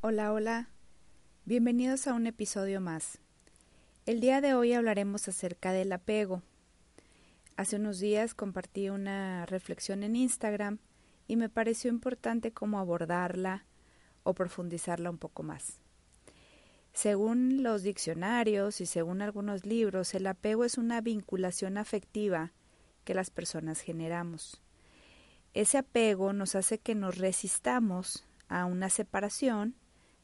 Hola, hola. Bienvenidos a un episodio más. El día de hoy hablaremos acerca del apego. Hace unos días compartí una reflexión en Instagram y me pareció importante cómo abordarla o profundizarla un poco más. Según los diccionarios y según algunos libros, el apego es una vinculación afectiva que las personas generamos. Ese apego nos hace que nos resistamos a una separación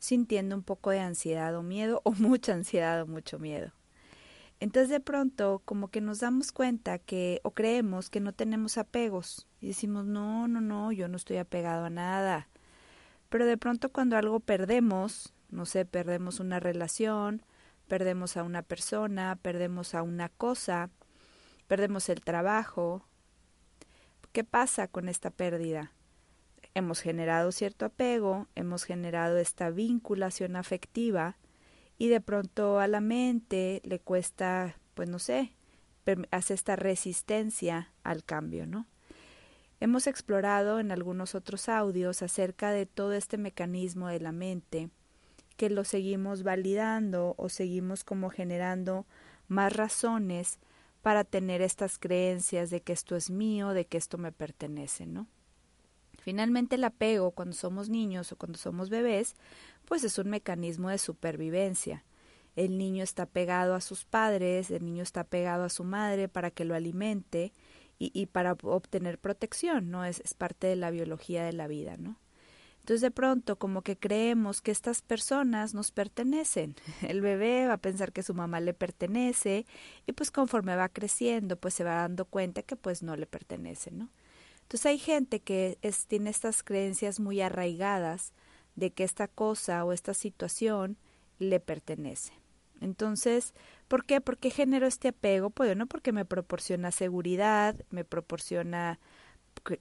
sintiendo un poco de ansiedad o miedo o mucha ansiedad o mucho miedo. Entonces de pronto como que nos damos cuenta que o creemos que no tenemos apegos y decimos no, no, no, yo no estoy apegado a nada. Pero de pronto cuando algo perdemos, no sé, perdemos una relación, perdemos a una persona, perdemos a una cosa, perdemos el trabajo. ¿Qué pasa con esta pérdida? Hemos generado cierto apego, hemos generado esta vinculación afectiva y de pronto a la mente le cuesta, pues no sé, hace esta resistencia al cambio, ¿no? Hemos explorado en algunos otros audios acerca de todo este mecanismo de la mente, que lo seguimos validando o seguimos como generando más razones para tener estas creencias de que esto es mío, de que esto me pertenece, ¿no? Finalmente el apego cuando somos niños o cuando somos bebés, pues es un mecanismo de supervivencia. El niño está pegado a sus padres, el niño está pegado a su madre para que lo alimente y, y para obtener protección, ¿no? Es, es parte de la biología de la vida, ¿no? Entonces de pronto como que creemos que estas personas nos pertenecen. El bebé va a pensar que su mamá le pertenece y pues conforme va creciendo pues se va dando cuenta que pues no le pertenece, ¿no? Entonces hay gente que es, tiene estas creencias muy arraigadas de que esta cosa o esta situación le pertenece. Entonces, ¿por qué? ¿Por qué genero este apego? Pues bueno, porque me proporciona seguridad, me proporciona,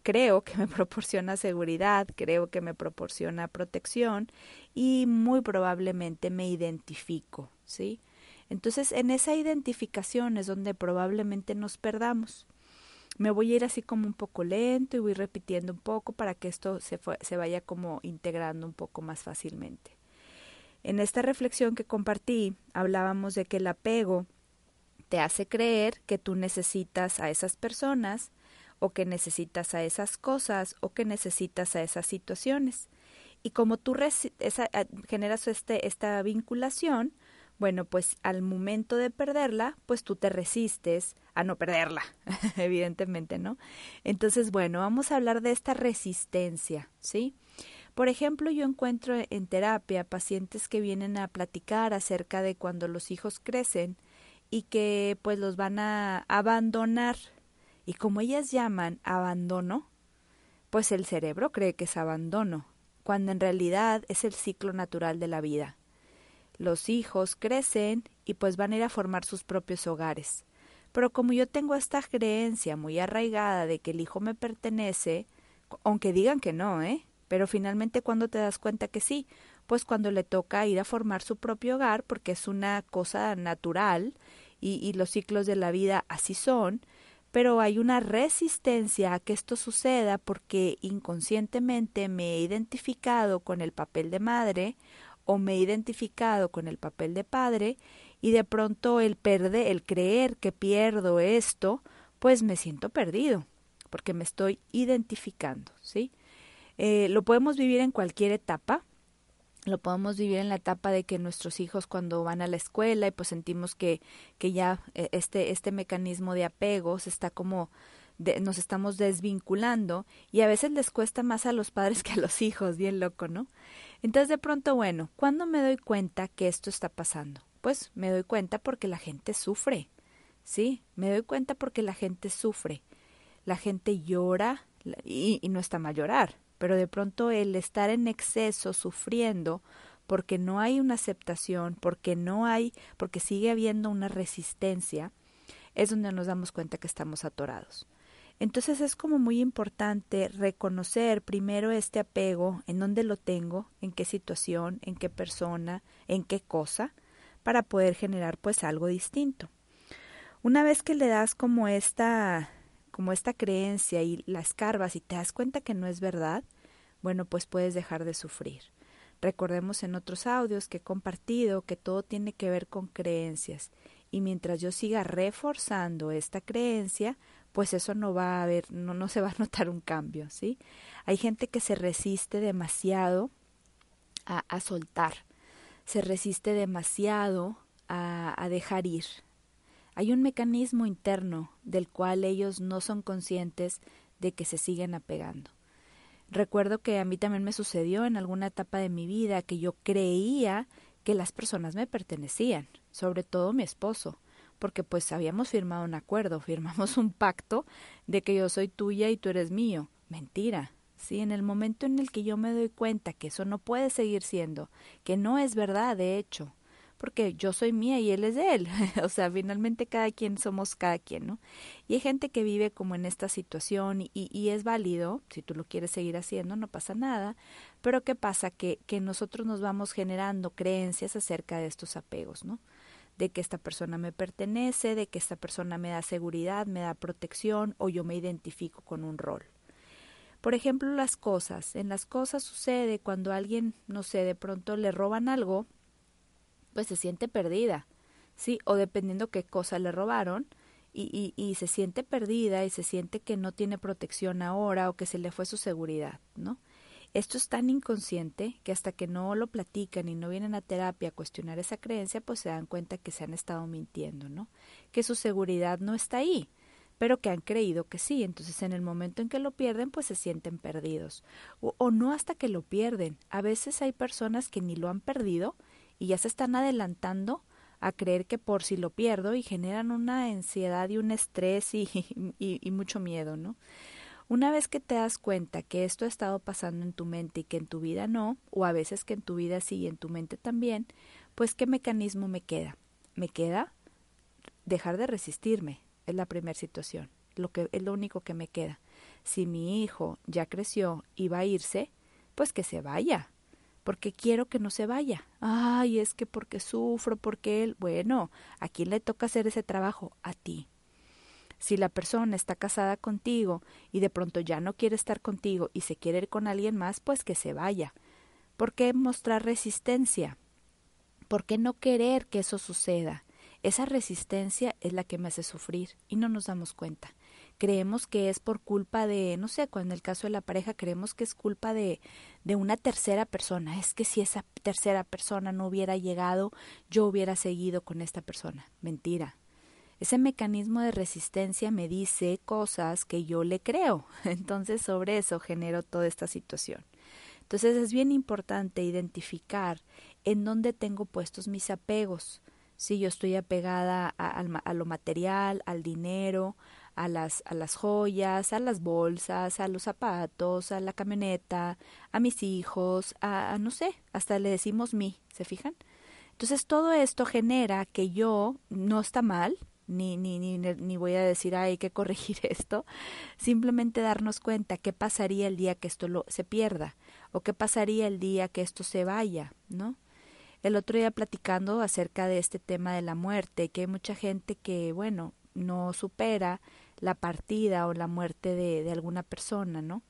creo que me proporciona seguridad, creo que me proporciona protección y muy probablemente me identifico, ¿sí? Entonces, en esa identificación es donde probablemente nos perdamos me voy a ir así como un poco lento y voy repitiendo un poco para que esto se, se vaya como integrando un poco más fácilmente. En esta reflexión que compartí hablábamos de que el apego te hace creer que tú necesitas a esas personas o que necesitas a esas cosas o que necesitas a esas situaciones. Y como tú esa, generas este, esta vinculación, bueno, pues al momento de perderla, pues tú te resistes a no perderla, evidentemente, ¿no? Entonces, bueno, vamos a hablar de esta resistencia, ¿sí? Por ejemplo, yo encuentro en terapia pacientes que vienen a platicar acerca de cuando los hijos crecen y que pues los van a abandonar. Y como ellas llaman abandono, pues el cerebro cree que es abandono, cuando en realidad es el ciclo natural de la vida los hijos crecen y pues van a ir a formar sus propios hogares. Pero como yo tengo esta creencia muy arraigada de que el hijo me pertenece, aunque digan que no, ¿eh? Pero finalmente cuando te das cuenta que sí, pues cuando le toca ir a formar su propio hogar, porque es una cosa natural y, y los ciclos de la vida así son, pero hay una resistencia a que esto suceda porque inconscientemente me he identificado con el papel de madre o me he identificado con el papel de padre y de pronto el perder, el creer que pierdo esto, pues me siento perdido, porque me estoy identificando, ¿sí? Eh, lo podemos vivir en cualquier etapa, lo podemos vivir en la etapa de que nuestros hijos cuando van a la escuela y pues sentimos que, que ya eh, este, este mecanismo de apego se está como nos estamos desvinculando y a veces les cuesta más a los padres que a los hijos, bien loco, ¿no? Entonces de pronto, bueno, ¿cuándo me doy cuenta que esto está pasando? Pues me doy cuenta porque la gente sufre, ¿sí? Me doy cuenta porque la gente sufre. La gente llora y, y no está mal llorar, pero de pronto el estar en exceso sufriendo porque no hay una aceptación, porque no hay, porque sigue habiendo una resistencia, es donde nos damos cuenta que estamos atorados. Entonces es como muy importante reconocer primero este apego, en dónde lo tengo, en qué situación, en qué persona, en qué cosa, para poder generar pues algo distinto. Una vez que le das como esta como esta creencia y la escarbas y te das cuenta que no es verdad, bueno, pues puedes dejar de sufrir. Recordemos en otros audios que he compartido que todo tiene que ver con creencias y mientras yo siga reforzando esta creencia, pues eso no va a haber, no, no se va a notar un cambio, ¿sí? Hay gente que se resiste demasiado a, a soltar, se resiste demasiado a, a dejar ir. Hay un mecanismo interno del cual ellos no son conscientes de que se siguen apegando. Recuerdo que a mí también me sucedió en alguna etapa de mi vida que yo creía que las personas me pertenecían, sobre todo mi esposo, porque pues habíamos firmado un acuerdo, firmamos un pacto de que yo soy tuya y tú eres mío. Mentira. Sí, en el momento en el que yo me doy cuenta que eso no puede seguir siendo, que no es verdad, de hecho, porque yo soy mía y él es de él. o sea, finalmente cada quien somos cada quien, ¿no? Y hay gente que vive como en esta situación y, es válido, si tú lo quieres seguir haciendo, no pasa nada, pero ¿qué pasa? Que, que nosotros nos vamos generando creencias acerca de estos apegos, ¿no? De que esta persona me pertenece, de que esta persona me da seguridad, me da protección o yo me identifico con un rol. Por ejemplo, las cosas. En las cosas sucede cuando alguien, no sé, de pronto le roban algo, pues se siente perdida, ¿sí? O dependiendo qué cosa le robaron, y, y, y se siente perdida y se siente que no tiene protección ahora o que se le fue su seguridad, ¿no? Esto es tan inconsciente que hasta que no lo platican y no vienen a terapia a cuestionar esa creencia, pues se dan cuenta que se han estado mintiendo, ¿no? Que su seguridad no está ahí, pero que han creído que sí. Entonces, en el momento en que lo pierden, pues se sienten perdidos. O, no hasta que lo pierden. A veces hay personas que ni lo han perdido y ya se están adelantando a creer que por si lo pierdo y generan una ansiedad y un estrés y mucho miedo, ¿no? Una vez que te das cuenta que esto ha estado pasando en tu mente y que en tu vida no, o a veces que en tu vida sí y en tu mente también, pues ¿qué mecanismo me queda? Me queda dejar de resistirme, es la primera situación, lo que es lo único que me queda. Si mi hijo ya creció y va a irse, pues que se vaya, porque quiero que no se vaya. Ay, es que porque sufro, porque él, bueno, ¿a quién le toca hacer ese trabajo? A ti. Si la persona está casada contigo y de pronto ya no quiere estar contigo y se quiere ir con alguien más, pues que se vaya. ¿Por qué mostrar resistencia? ¿Por qué no querer que eso suceda? Esa resistencia es la que me hace sufrir y no nos damos cuenta. Creemos que es por culpa de, no sé, cuando en el caso de la pareja creemos que es culpa de, de una tercera persona. Es que si esa tercera persona no hubiera llegado, yo hubiera seguido con esta persona. Mentira, ese mecanismo de resistencia me dice cosas que yo le creo. Entonces sobre eso genero toda esta situación. Entonces es bien importante identificar en dónde tengo puestos mis apegos. Si yo estoy apegada a, lo material, al dinero, a las, a las joyas, a las bolsas, a los zapatos, a la camioneta, a mis hijos, a, a no sé, hasta le decimos mí, ¿se fijan? Entonces todo esto genera que yo no está mal, ni, ni, ni, ni voy a decir hay que corregir esto, simplemente darnos cuenta qué pasaría el día que esto lo, se pierda o qué pasaría el día que esto se vaya, ¿no? El otro día platicando acerca de este tema de la muerte, que hay mucha gente que, bueno, no supera la partida o la muerte de, de alguna persona, ¿no?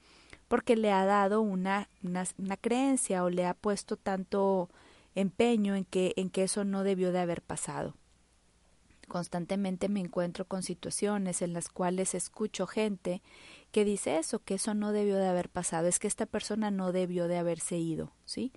Porque le ha dado una, una, una creencia o le ha puesto tanto empeño en que, en que eso no debió de haber pasado. Constantemente me encuentro con situaciones en las cuales escucho gente que dice eso, que eso no debió de haber pasado, es que esta persona no debió de haberse ido, ¿sí?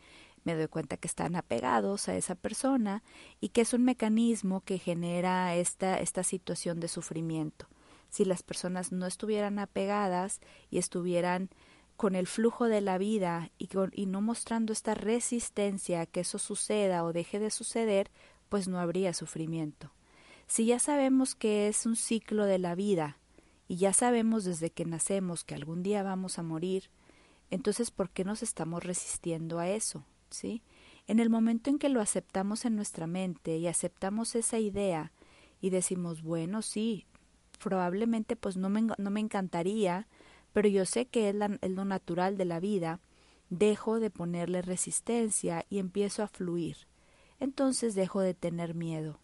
Me doy cuenta que están apegados a esa persona y que es un mecanismo que genera esta, esta situación de sufrimiento. Si las personas no estuvieran apegadas y estuvieran con el flujo de la vida y, con, y no mostrando esta resistencia a que eso suceda o deje de suceder, pues no habría sufrimiento. Si ya sabemos que es un ciclo de la vida y ya sabemos desde que nacemos que algún día vamos a morir, entonces ¿por qué nos estamos resistiendo a eso? ¿Sí? En el momento en que lo aceptamos en nuestra mente y aceptamos esa idea y decimos, bueno, sí, probablemente pues no me, no me encantaría, pero yo sé que es, la, es lo natural de la vida, dejo de ponerle resistencia y empiezo a fluir. Entonces dejo de tener miedo.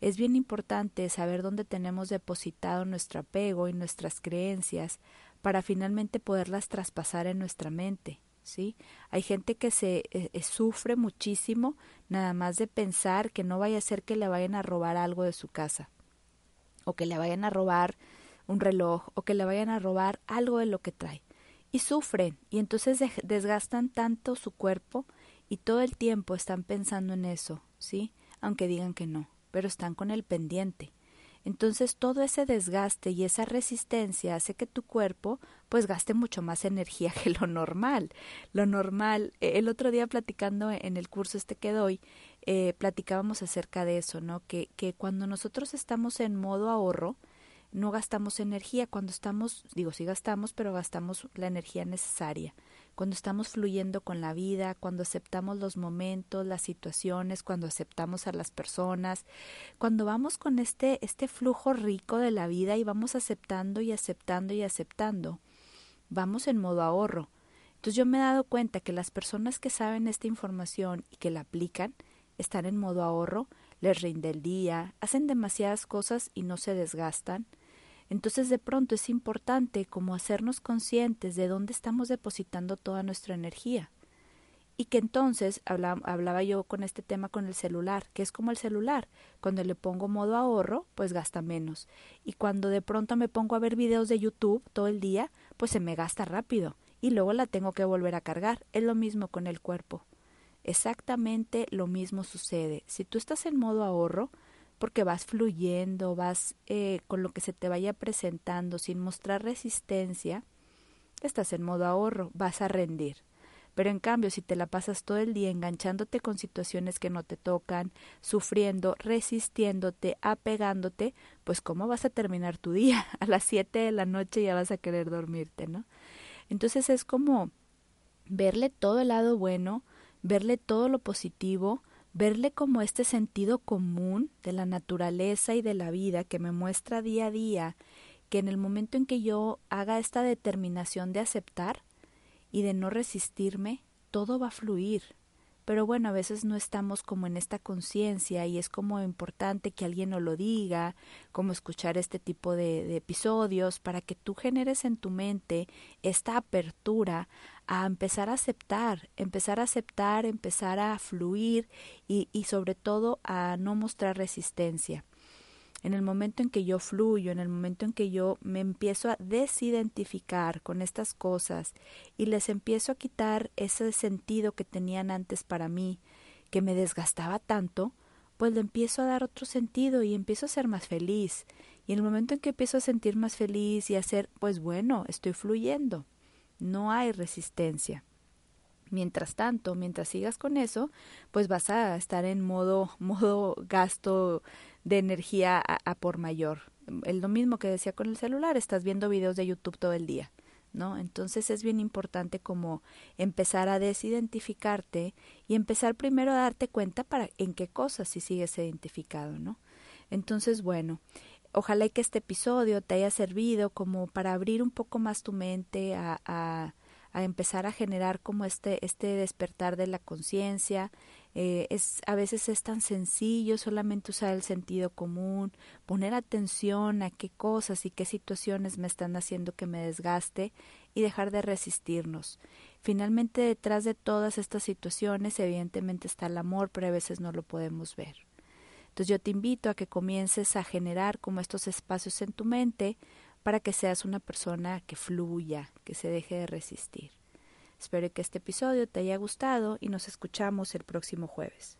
Es bien importante saber dónde tenemos depositado nuestro apego y nuestras creencias para finalmente poderlas traspasar en nuestra mente, ¿sí? Hay gente que se eh, eh, sufre muchísimo nada más de pensar que no vaya a ser que le vayan a robar algo de su casa o que le vayan a robar un reloj o que le vayan a robar algo de lo que trae. Y sufren y entonces desgastan tanto su cuerpo y todo el tiempo están pensando en eso, ¿sí? Aunque digan que no, pero están con el pendiente. Entonces todo ese desgaste y esa resistencia hace que tu cuerpo pues gaste mucho más energía que lo normal. Lo normal, e, el otro día platicando en el curso este que doy, eh, platicábamos acerca de eso, ¿no? Que, que cuando nosotros estamos en modo ahorro, no gastamos energía. Cuando estamos, digo, sí gastamos, pero gastamos la energía necesaria. Cuando estamos fluyendo con la vida, cuando aceptamos los momentos, las situaciones, cuando aceptamos a las personas, cuando vamos con este, este flujo rico de la vida y vamos aceptando y aceptando y aceptando, vamos en modo ahorro. Entonces yo me he dado cuenta que las personas que saben esta información y que la aplican, están en modo ahorro, les rinde el día, hacen demasiadas cosas y no se desgastan. Entonces de pronto es importante como hacernos conscientes de dónde estamos depositando toda nuestra energía. Y que entonces hablaba, yo con este tema con el celular, que es como el celular. Cuando le pongo modo ahorro, pues gasta menos. Y cuando de pronto me pongo a ver videos de YouTube todo el día, pues se me gasta rápido. Y luego la tengo que volver a cargar. Es lo mismo con el cuerpo. Exactamente lo mismo sucede. Si tú estás en modo ahorro, porque vas fluyendo, vas eh, con lo que se te vaya presentando sin mostrar resistencia, estás en modo ahorro, vas a rendir. Pero en cambio, si te la pasas todo el día enganchándote con situaciones que no te tocan, sufriendo, resistiéndote, apegándote, pues cómo vas a terminar tu día? A las siete de la noche ya vas a querer dormirte, ¿no? Entonces es como verle todo el lado bueno, verle todo lo positivo, verle como este sentido común de la naturaleza y de la vida que me muestra día a día que en el momento en que yo haga esta determinación de aceptar y de no resistirme, todo va a fluir, pero bueno, a veces no estamos como en esta conciencia y es como importante que alguien nos lo diga, como escuchar este tipo de, episodios para que tú generes en tu mente esta apertura a empezar a aceptar, empezar a aceptar, empezar a fluir y, y sobre todo a no mostrar resistencia en el momento en que yo fluyo, en el momento en que yo me empiezo a desidentificar con estas cosas y les empiezo a quitar ese sentido que tenían antes para mí, que me desgastaba tanto, pues le empiezo a dar otro sentido y empiezo a ser más feliz. Y en el momento en que empiezo a sentir más feliz y a ser, pues bueno, estoy fluyendo. No hay resistencia. Mientras tanto, mientras sigas con eso, pues vas a estar en modo modo gasto de energía a, por mayor. Es lo mismo que decía con el celular, estás viendo videos de YouTube todo el día, ¿no? Entonces es bien importante como empezar a desidentificarte y empezar primero a darte cuenta para en qué cosas si sigues identificado, ¿no? Entonces, bueno, ojalá que este episodio te haya servido como para abrir un poco más tu mente a, a, a empezar a generar como este, este despertar de la conciencia, eh, es a veces es tan sencillo solamente usar el sentido común, poner atención a qué cosas y qué situaciones me están haciendo que me desgaste y dejar de resistirnos. Finalmente detrás de todas estas situaciones evidentemente está el amor, pero a veces no lo podemos ver. Entonces yo te invito a que comiences a generar como estos espacios en tu mente para que seas una persona que fluya, que se deje de resistir. Espero que este episodio te haya gustado y nos escuchamos el próximo jueves.